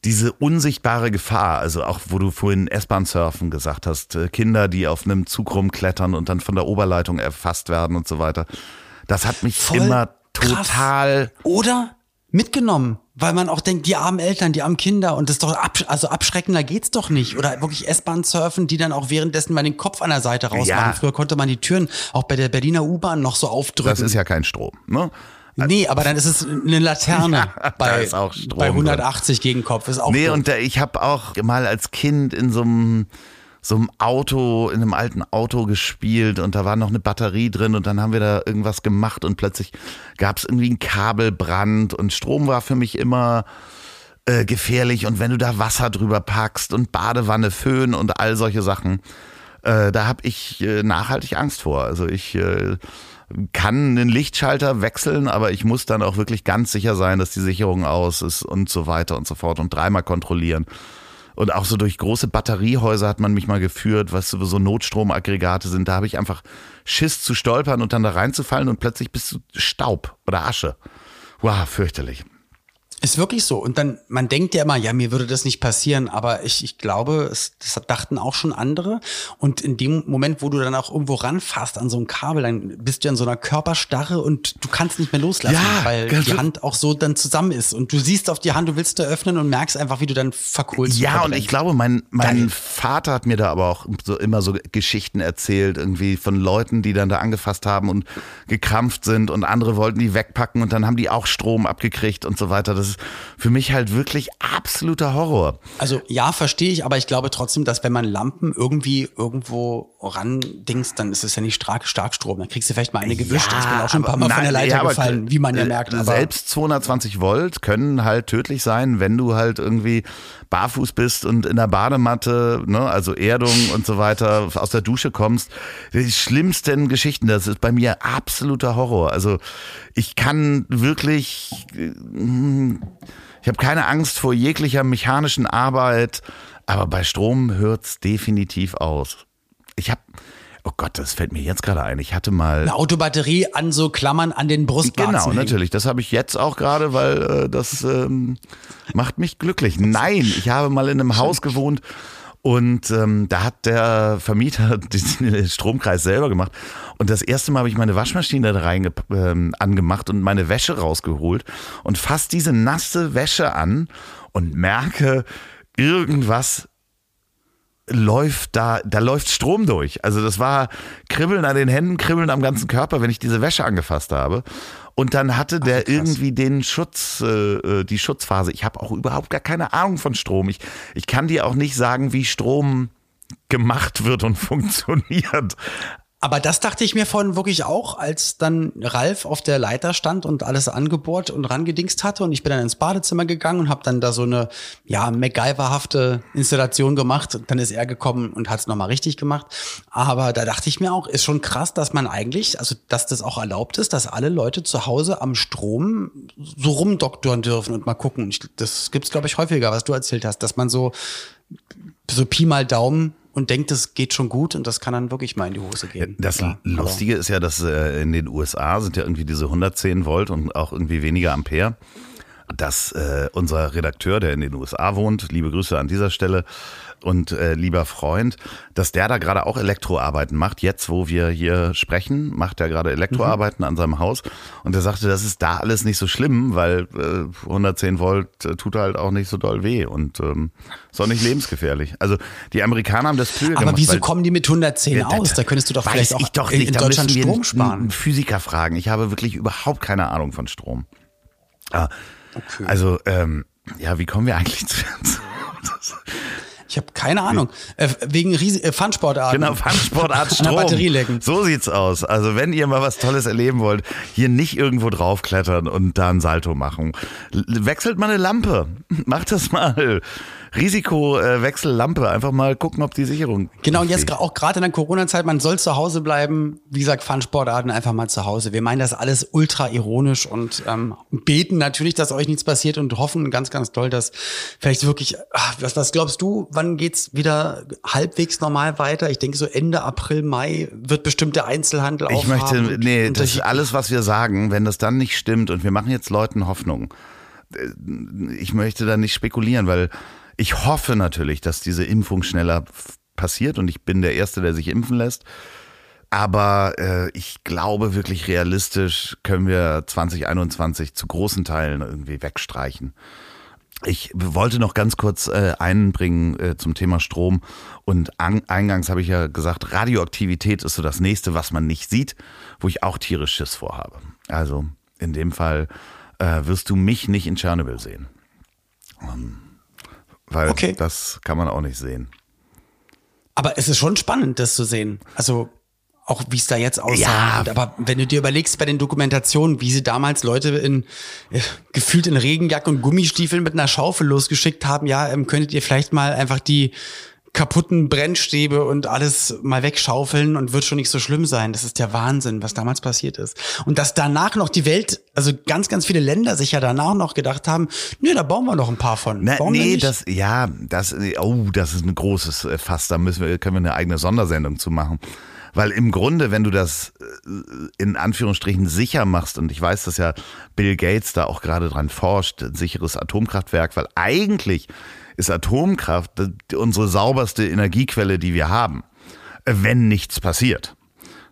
diese unsichtbare Gefahr, also auch wo du vorhin S-Bahn-Surfen gesagt hast, äh, Kinder, die auf einem Zug rumklettern und dann von der Oberleitung erfasst werden und so weiter, das hat mich Voll immer total. Krass. Oder mitgenommen, weil man auch denkt, die armen Eltern, die armen Kinder und das ist doch absch also abschreckender geht's doch nicht. Oder wirklich S-Bahn surfen, die dann auch währenddessen mal den Kopf an der Seite rausmachen. Ja. Früher konnte man die Türen auch bei der Berliner U-Bahn noch so aufdrücken. Das ist ja kein Strom, ne? Nee, aber dann ist es eine Laterne ja, bei, bei 180 drin. gegen Kopf. Ist auch nee, gut. und ich habe auch mal als Kind in so einem so einem Auto, in einem alten Auto gespielt und da war noch eine Batterie drin und dann haben wir da irgendwas gemacht und plötzlich gab es irgendwie einen Kabelbrand und Strom war für mich immer äh, gefährlich und wenn du da Wasser drüber packst und Badewanne, Föhn und all solche Sachen, äh, da habe ich äh, nachhaltig Angst vor. Also ich äh, kann einen Lichtschalter wechseln, aber ich muss dann auch wirklich ganz sicher sein, dass die Sicherung aus ist und so weiter und so fort und dreimal kontrollieren. Und auch so durch große Batteriehäuser hat man mich mal geführt, was so Notstromaggregate sind. Da habe ich einfach Schiss zu stolpern und dann da reinzufallen und plötzlich bist du Staub oder Asche. Wow, fürchterlich. Ist wirklich so. Und dann, man denkt ja immer, ja, mir würde das nicht passieren, aber ich, ich glaube, es, das dachten auch schon andere. Und in dem Moment, wo du dann auch irgendwo ranfasst an so ein Kabel, dann bist du in so einer Körperstarre und du kannst nicht mehr loslassen, Ja, weil die Hand auch so dann zusammen ist. Und du siehst auf die Hand, du willst da öffnen und merkst einfach, wie du dann verkohlst. Ja, und verbrennst. ich glaube, mein, mein Geil. Vater hat mir da aber auch so immer so Geschichten erzählt, irgendwie von Leuten, die dann da angefasst haben und gekrampft sind und andere wollten die wegpacken und dann haben die auch Strom abgekriegt und so weiter. Das ist für mich halt wirklich absoluter Horror. Also ja, verstehe ich, aber ich glaube trotzdem, dass wenn man Lampen irgendwie irgendwo ran dingst, dann ist es ja nicht stark Starkstrom. Dann kriegst du vielleicht mal eine gewischt. ich bin auch schon ein paar Mal aber von der nein, Leiter ja, gefallen, wie man ja äh, merkt. Aber Selbst 220 Volt können halt tödlich sein, wenn du halt irgendwie barfuß bist und in der Badematte, ne, also Erdung und so weiter, aus der Dusche kommst. Die schlimmsten Geschichten, das ist bei mir absoluter Horror. Also ich kann wirklich, ich habe keine Angst vor jeglicher mechanischen Arbeit, aber bei Strom hört's definitiv aus. Ich habe, oh Gott, das fällt mir jetzt gerade ein. Ich hatte mal eine Autobatterie an so Klammern an den Brustwarzen Genau, hängen. natürlich. Das habe ich jetzt auch gerade, weil äh, das ähm, macht mich glücklich. Nein, ich habe mal in einem Haus gewohnt und ähm, da hat der Vermieter den Stromkreis selber gemacht. Und das erste Mal habe ich meine Waschmaschine da rein ähm, angemacht und meine Wäsche rausgeholt und fass diese nasse Wäsche an und merke, irgendwas läuft da, da läuft Strom durch. Also das war Kribbeln an den Händen, Kribbeln am ganzen Körper, wenn ich diese Wäsche angefasst habe. Und dann hatte der krass. irgendwie den Schutz, äh, die Schutzphase. Ich habe auch überhaupt gar keine Ahnung von Strom. Ich, ich kann dir auch nicht sagen, wie Strom gemacht wird und funktioniert. Aber das dachte ich mir vorhin wirklich auch, als dann Ralf auf der Leiter stand und alles angebohrt und rangedingst hatte. Und ich bin dann ins Badezimmer gegangen und habe dann da so eine ja MacGyver-hafte Installation gemacht. Und dann ist er gekommen und hat es nochmal richtig gemacht. Aber da dachte ich mir auch, ist schon krass, dass man eigentlich, also dass das auch erlaubt ist, dass alle Leute zu Hause am Strom so rumdoktoren dürfen und mal gucken. Das gibt's glaube ich häufiger, was du erzählt hast, dass man so so Pi mal Daumen und denkt, das geht schon gut und das kann dann wirklich mal in die Hose gehen. Das Klar, Lustige ist ja, dass äh, in den USA sind ja irgendwie diese 110 Volt und auch irgendwie weniger Ampere. Dass äh, unser Redakteur, der in den USA wohnt, liebe Grüße an dieser Stelle und äh, lieber Freund, dass der da gerade auch Elektroarbeiten macht. Jetzt, wo wir hier sprechen, macht er gerade Elektroarbeiten an seinem Haus. Und er sagte, das ist da alles nicht so schlimm, weil äh, 110 Volt äh, tut halt auch nicht so doll weh und ähm, ist auch nicht lebensgefährlich. Also die Amerikaner haben das früher Aber gemacht. wieso weil- kommen die mit 110 ja, aus? Da könntest du doch vielleicht auch ich doch in, in Deutschland Strom sparen. einen Physiker fragen. Ich habe wirklich überhaupt keine Ahnung von Strom. Ah, Okay. Also, ähm, ja, wie kommen wir eigentlich zu... Ich habe keine Ahnung. Äh, wegen Ries äh, Funsportarten. Genau, der Strom. Batterie lecken. So sieht's aus. Also wenn ihr mal was Tolles erleben wollt, hier nicht irgendwo draufklettern und da ein Salto machen. Wechselt mal eine Lampe. Macht das mal. Risikowechsellampe. Einfach mal gucken, ob die Sicherung. Genau, und jetzt auch gerade in der Corona-Zeit, man soll zu Hause bleiben. Wie gesagt, Funsportarten einfach mal zu Hause. Wir meinen das alles ultra ironisch und ähm, beten natürlich, dass euch nichts passiert und hoffen ganz, ganz doll, dass vielleicht wirklich, ach, was, was glaubst du, wann geht's wieder halbwegs normal weiter? Ich denke so Ende April, Mai wird bestimmt der Einzelhandel Ich möchte, nee, das ist alles, was wir sagen, wenn das dann nicht stimmt und wir machen jetzt Leuten Hoffnung. äh, Ich möchte da nicht spekulieren, weil ich hoffe natürlich, dass diese Impfung schneller passiert und ich bin der Erste, der sich impfen lässt. Aber äh, ich glaube wirklich realistisch können wir 2021 zu großen Teilen irgendwie wegstreichen. Ich wollte noch ganz kurz äh, einbringen äh, zum Thema Strom. Und an, eingangs habe ich ja gesagt, Radioaktivität ist so das nächste, was man nicht sieht, wo ich auch tierisch Schiss vorhabe. Also in dem Fall äh, wirst du mich nicht in Tschernobyl sehen. Ähm, weil Okay. das kann man auch nicht sehen. Aber es ist schon spannend, das zu sehen. Also auch wie es da jetzt aussah. Ja. Aber wenn du dir überlegst bei den Dokumentationen, wie sie damals Leute in äh, gefühlt in Regenjacke und Gummistiefeln mit einer Schaufel losgeschickt haben, ja, ähm, könntet ihr vielleicht mal einfach die kaputten Brennstäbe und alles mal wegschaufeln und wird schon nicht so schlimm sein. Das ist der Wahnsinn, was damals passiert ist. Und dass danach noch die Welt, also ganz, ganz viele Länder sich ja danach noch gedacht haben, nee, da bauen wir noch ein paar von. Na, nee, das, ja, das, oh, das ist ein großes äh, Fass. Da müssen wir, können wir eine eigene Sondersendung zu machen. Weil im Grunde, wenn du das äh, in Anführungsstrichen sicher machst, und ich weiß, dass ja Bill Gates da auch gerade dran forscht, ein sicheres Atomkraftwerk, weil eigentlich ist Atomkraft unsere sauberste Energiequelle, die wir haben, wenn nichts passiert.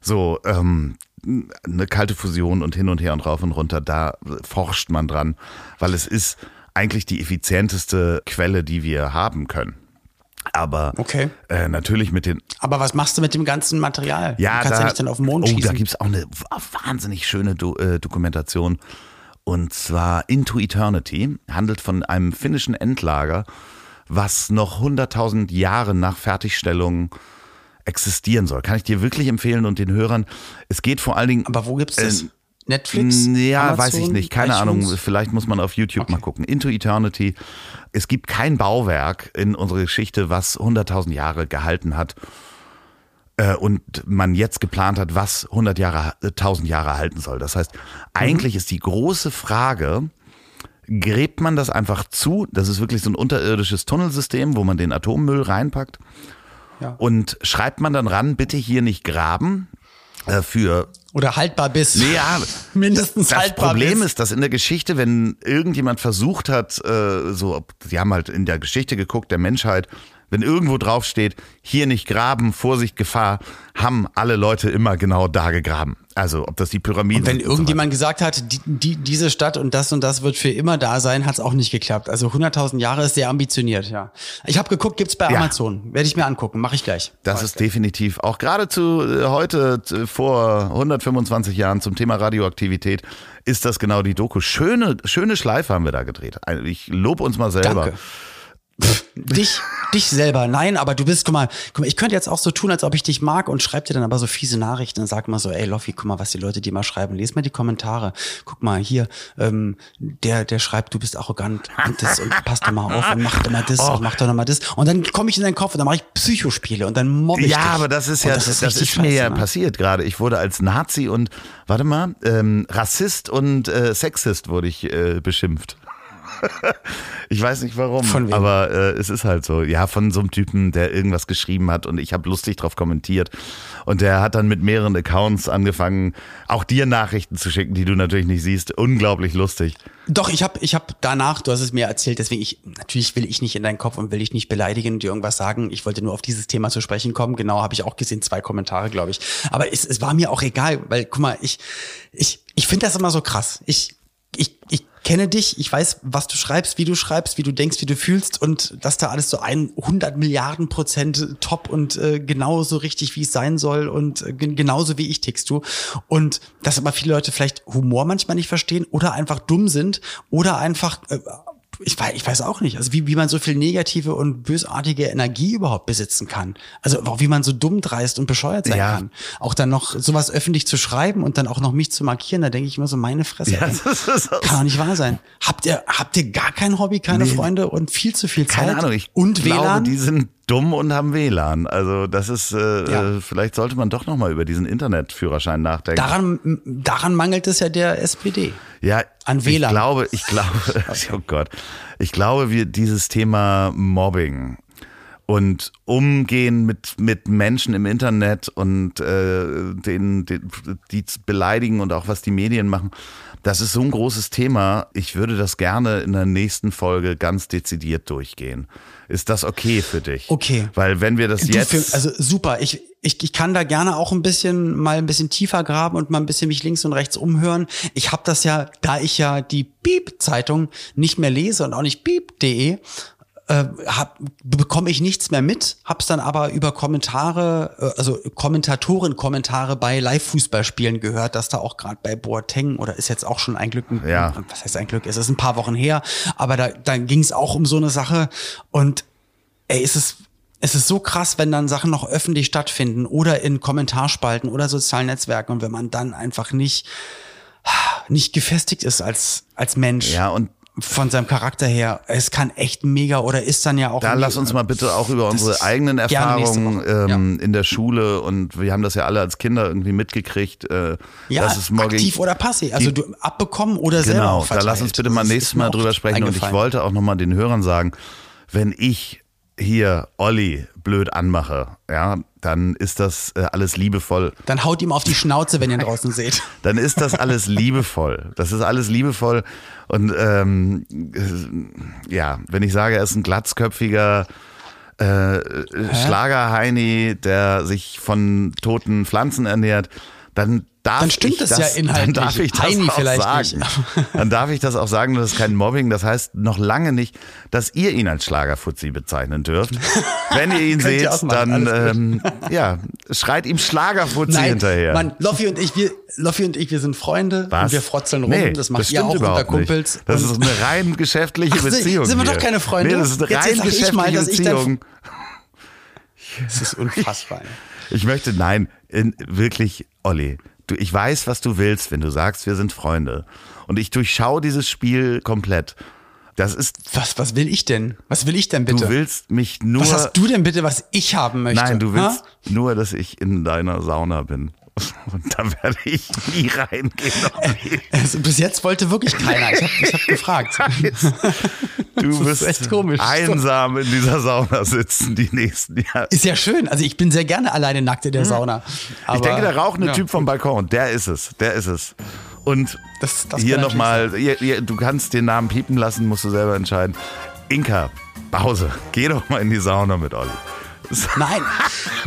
So, ähm, eine kalte Fusion und hin und her und rauf und runter, da forscht man dran, weil es ist eigentlich die effizienteste Quelle, die wir haben können. Aber okay. äh, natürlich mit den. Aber was machst du mit dem ganzen Material? Ja, du kannst da, ja nicht dann auf den Mond oh, schießen. da gibt's auch eine wahnsinnig schöne Do äh, Dokumentation. Und zwar Into Eternity, handelt von einem finnischen Endlager, was noch 100.000 Jahre nach Fertigstellung existieren soll. Kann ich dir wirklich empfehlen und den Hörern. Es geht vor allen Dingen. Aber wo gibt's das? Äh, Netflix? Ja, Amazon, weiß ich nicht. Keine iTunes? Ahnung. Vielleicht muss man auf YouTube mal gucken. Into Eternity. Es gibt kein Bauwerk in unserer Geschichte, was 100.000 Jahre gehalten hat. äh, Und man jetzt geplant hat, was 100 Jahre, äh, 1000 Jahre halten soll. Das heißt, eigentlich ist die große Frage, gräbt man das einfach zu? Das ist wirklich so ein unterirdisches Tunnelsystem, wo man den Atommüll reinpackt. Ja. Und schreibt man dann ran, bitte hier nicht graben äh, für Oder haltbar bis. Nee, ja, Mindestens das haltbar Problem bis. ist, dass in der Geschichte, wenn irgendjemand versucht hat, äh, so, die haben halt in der Geschichte geguckt, der Menschheit, wenn irgendwo drauf steht, hier nicht graben, Vorsicht, Gefahr, haben alle Leute immer genau da gegraben. Also, ob das die Pyramiden Und wenn sind und so irgendjemand gesagt hat, die, die, diese Stadt und das und das wird für immer da sein, hat es auch nicht geklappt. Also 100.000 Jahre ist sehr ambitioniert, ja. Ich habe geguckt, gibt's bei Ja. Amazon. Werde ich mir angucken, mache ich gleich. Das ist definitiv auch geradezu äh, heute vor 125 Jahren zum Thema Radioaktivität ist das genau die Doku. Schöne, schöne Schleife haben wir da gedreht. Ich lobe uns mal selber. Danke. Pff, dich, dich selber, nein, aber du bist, guck mal, guck mal, ich könnte jetzt auch so tun, als ob ich dich mag und schreib dir dann aber so fiese Nachrichten und sag mal so, ey Loffi, guck mal, was die Leute dir mal schreiben, lies mal die Kommentare, guck mal hier, ähm, der, der schreibt, du bist arrogant und das und pass doch mal auf und mach doch mal das Oh. und mach doch noch mal das und dann komme ich in deinen Kopf und dann mache ich Psychospiele und dann mobbe ich Ja, dich. aber das ist Und ja, das ist, richtig mir scheiße, ja ne? passiert gerade. Ich wurde als Nazi und, warte mal, ähm, Rassist und äh, Sexist wurde ich äh, beschimpft. Ich weiß nicht warum, Von wem? aber äh, es ist halt so. Ja, von so einem Typen, der irgendwas geschrieben hat und ich habe lustig drauf kommentiert. Und der hat dann mit mehreren Accounts angefangen, auch dir Nachrichten zu schicken, die du natürlich nicht siehst. Unglaublich lustig. Doch, ich habe ich hab danach, du hast es mir erzählt, deswegen ich, natürlich will ich nicht in deinen Kopf und will dich nicht beleidigen, dir irgendwas sagen. Ich wollte nur auf dieses Thema zu sprechen kommen. Genau, habe ich auch gesehen, zwei Kommentare, glaube ich. Aber es, es war mir auch egal, weil, guck mal, ich, ich, ich finde das immer so krass. Ich, ich, ich kenne dich, ich weiß, was du schreibst, wie du schreibst, wie du denkst, wie du fühlst und dass da alles so 100 Milliarden Prozent top und äh, genauso richtig, wie es sein soll und äh, gen- genauso wie ich tickst du. Und dass aber viele Leute vielleicht Humor manchmal nicht verstehen oder einfach dumm sind oder einfach äh, ich weiß, ich weiß auch nicht, also wie, wie man so viel negative und bösartige Energie überhaupt besitzen kann. Also auch wie man so dumm dreist und bescheuert sein Ja. kann. Auch dann noch sowas öffentlich zu schreiben und dann auch noch mich zu markieren, da denke ich immer so, meine Fresse. Ja, das ist Kann doch nicht wahr sein. Habt ihr, habt ihr gar kein Hobby, keine Nee. Freunde und viel zu viel Zeit? Keine Ahnung, ich und glaube, WLAN? die sind dumm und haben WLAN. Also das ist, äh, Ja. äh, vielleicht sollte man doch nochmal über diesen Internetführerschein nachdenken. daran, daran mangelt es ja der SPD. Ja, An WLAN. Ich glaube, ich glaube, oh Gott, ich glaube, wir dieses Thema Mobbing und Umgehen mit mit Menschen im Internet und äh, den, den die beleidigen und auch was die Medien machen, das ist so ein großes Thema. Ich würde das gerne in der nächsten Folge ganz dezidiert durchgehen. Ist das okay für dich? Okay. Weil wenn wir das jetzt für, also super. Ich, ich, ich kann da gerne auch ein bisschen mal ein bisschen tiefer graben und mal ein bisschen mich links und rechts umhören. Ich habe das ja, da ich ja die Piep-Zeitung nicht mehr lese und auch nicht piep.de, äh, bekomme ich nichts mehr mit, hab's dann aber über Kommentare, äh, also Kommentatoren-Kommentare bei Live-Fußballspielen gehört, dass da auch gerade bei Boateng oder ist jetzt auch schon ein Glück, Ja. was heißt ein Glück, es ist ein paar Wochen her, aber da, da ging es auch um so eine Sache und ey, es ist, es ist so krass, wenn dann Sachen noch öffentlich stattfinden oder in Kommentarspalten oder sozialen Netzwerken und wenn man dann einfach nicht, nicht gefestigt ist als, als Mensch. ja und Von seinem Charakter her. Es kann echt mega oder ist dann ja auch. Da lass uns mal bitte auch über unsere eigenen Erfahrungen ähm, in der Schule und wir haben das ja alle als Kinder irgendwie mitgekriegt. Äh, ja, dass es Mobbing aktiv oder passiv. Also du abbekommen oder selber Genau, da lass uns bitte mal nächstes Mal drüber sprechen und ich wollte auch nochmal den Hörern sagen, wenn ich hier Olli blöd anmache, ja, dann ist das äh, alles liebevoll. Dann haut ihm auf die Schnauze, wenn ihr ihn draußen seht. Dann ist das alles liebevoll. Das ist alles liebevoll. Und ähm, äh, ja, wenn ich sage, er ist ein glatzköpfiger äh, Schlagerheini, der sich von toten Pflanzen ernährt, dann darf Dann stimmt ich es das, ja inhaltlich. Dann darf ich das Heini auch sagen. Dann darf ich das auch sagen, das ist kein Mobbing. Das heißt noch lange nicht, dass ihr ihn als Schlagerfuzzi bezeichnen dürft. Wenn ihr ihn seht, ihr dann ähm, ja, schreit ihm Schlagerfuzzi Nein, hinterher. Mann, Loffi und ich, wir, Loffi und ich, wir sind Freunde Was? und wir frotzeln rum. Nee, das macht ihr stimmt auch unter Kumpels. Nicht. Das ist eine rein geschäftliche Ach, Beziehung. sind wir hier. doch keine Freunde? Nee, das ist eine Jetzt- rein jetzt ich geschäftliche mal, ich Beziehung. das ist unfassbar. ey. Ich möchte, nein, in, wirklich, Olli, du, ich weiß, was du willst, wenn du sagst, wir sind Freunde. Und ich durchschaue dieses Spiel komplett. Das ist, Was, was will ich denn? Was will ich denn bitte? du willst mich nur. was hast du denn bitte, was ich haben möchte? Nein, du willst Ha? nur, dass ich in deiner Sauna bin. Und da werde ich nie reingehen. Also, bis jetzt wollte wirklich keiner. Ich habe hab gefragt. Du wirst echt komisch. einsam in dieser Sauna sitzen die nächsten Jahre. Ist ja schön. Also ich bin sehr gerne alleine nackt in der Sauna. Aber, ich denke, der rauchende ja. Typ vom Balkon, der ist es, der ist es. Und Das- das hier nochmal, du kannst den Namen piepen lassen, musst du selber entscheiden. Inka, Pause, geh doch mal in die Sauna mit Olli. Nein,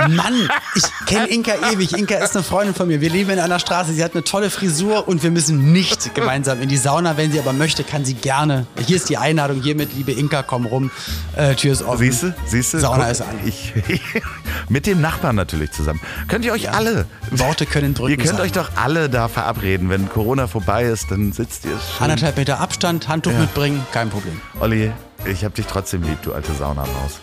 Mann, ich kenne Inka ewig. Inka ist eine Freundin von mir. Wir leben in einer Straße. Sie hat eine tolle Frisur und wir müssen nicht gemeinsam in die Sauna. Wenn sie aber möchte, kann sie gerne. Hier ist die Einladung. Hiermit, liebe Inka, komm rum. Äh, Tür ist offen. Siehst du, siehst du? Sauna Guck, ist an. Ich, mit dem Nachbarn natürlich zusammen. Könnt ihr euch alle, Worte können drücken. ihr könnt sagen. euch doch alle da verabreden. Wenn Corona vorbei ist, dann sitzt ihr schön. Anderthalb Meter Abstand, Handtuch mitbringen, kein Problem. Olli, ich hab dich trotzdem lieb, du alte Saunamaus.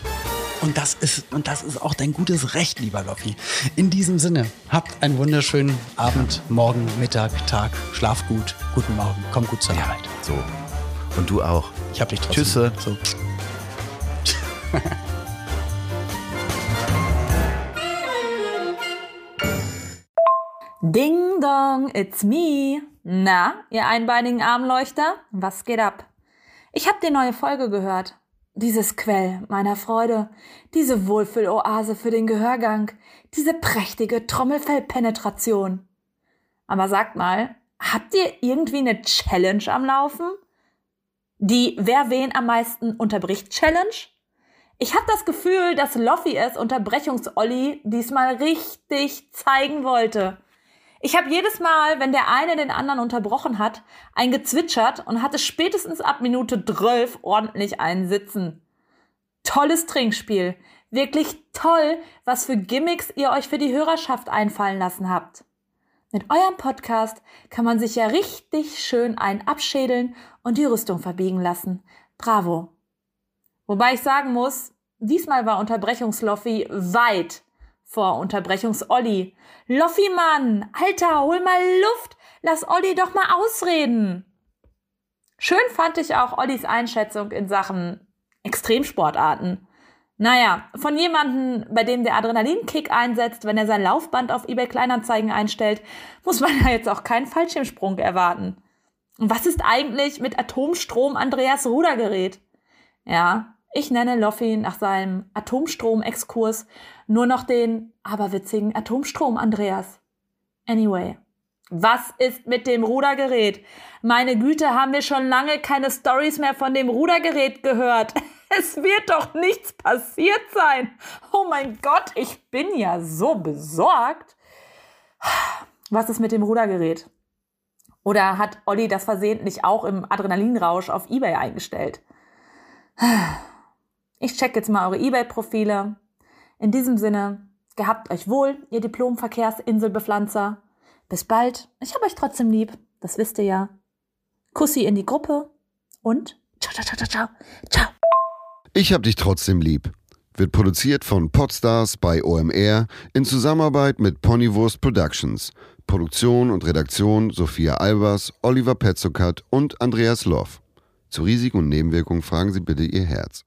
Und das ist, und das ist auch dein gutes Recht, lieber Loffi. In diesem Sinne, habt einen wunderschönen Abend, Morgen, Mittag, Tag. Schlaf gut, guten Morgen, komm gut zur Arbeit. So. Und du auch. Ich hab dich trotzdem. Tschüsse. So. Ding dong, it's me. Na, ihr einbeinigen Armleuchter, was geht ab? Ich hab die neue Folge gehört. Dieses Quell meiner Freude, diese Wohlfühloase für den Gehörgang, diese prächtige Trommelfellpenetration. Aber sagt mal, habt ihr irgendwie eine Challenge am Laufen? Die Wer wen am meisten unterbricht Challenge? Ich habe das Gefühl, dass Loffi es Unterbrechungsolli diesmal richtig zeigen wollte. Ich habe jedes Mal, wenn der eine den anderen unterbrochen hat, ein gezwitschert und hatte spätestens ab Minute 12 ordentlich einen Sitzen. Tolles Trinkspiel. Wirklich toll, was für Gimmicks ihr euch für die Hörerschaft einfallen lassen habt. Mit eurem Podcast kann man sich ja richtig schön einen abschädeln und die Rüstung verbiegen lassen. Bravo. Wobei ich sagen muss, diesmal war Unterbrechungsloffi weit vor Unterbrechungsolli. Loffi, Mann! Alter, hol mal Luft! Lass Olli doch mal ausreden! Schön fand ich auch Ollis Einschätzung in Sachen Extremsportarten. Naja, von jemandem, bei dem der Adrenalinkick einsetzt, wenn er sein Laufband auf eBay Kleinanzeigen einstellt, muss man ja jetzt auch keinen Fallschirmsprung erwarten. Und was ist eigentlich mit Atomstrom Andreas Rudergerät? Ja, ich nenne Loffi nach seinem Atomstrom-Exkurs nur noch den aberwitzigen Atomstrom Andreas. Anyway. Was ist mit dem Rudergerät? Meine Güte, haben wir schon lange keine Stories mehr von dem Rudergerät gehört. Es wird doch nichts passiert sein. Oh mein Gott, ich bin ja so besorgt. Was ist mit dem Rudergerät? Oder hat Olli das versehentlich auch im Adrenalinrausch auf Ebay eingestellt? Ich check jetzt mal eure Ebay-Profile. In diesem Sinne, gehabt euch wohl, ihr Diplom-Verkehrsinselbepflanzer. Bis bald. Ich hab euch trotzdem lieb. Das wisst ihr ja. Kussi in die Gruppe und ciao, ciao, ciao, ciao, ciao. Ciao. Ich hab dich trotzdem lieb. Wird produziert von Podstars bei OMR in Zusammenarbeit mit Ponywurst Productions. Produktion und Redaktion Sophia Albers, Oliver Petzokat und Andreas Loff. Zu Risiken und Nebenwirkungen fragen Sie bitte Ihr Herz.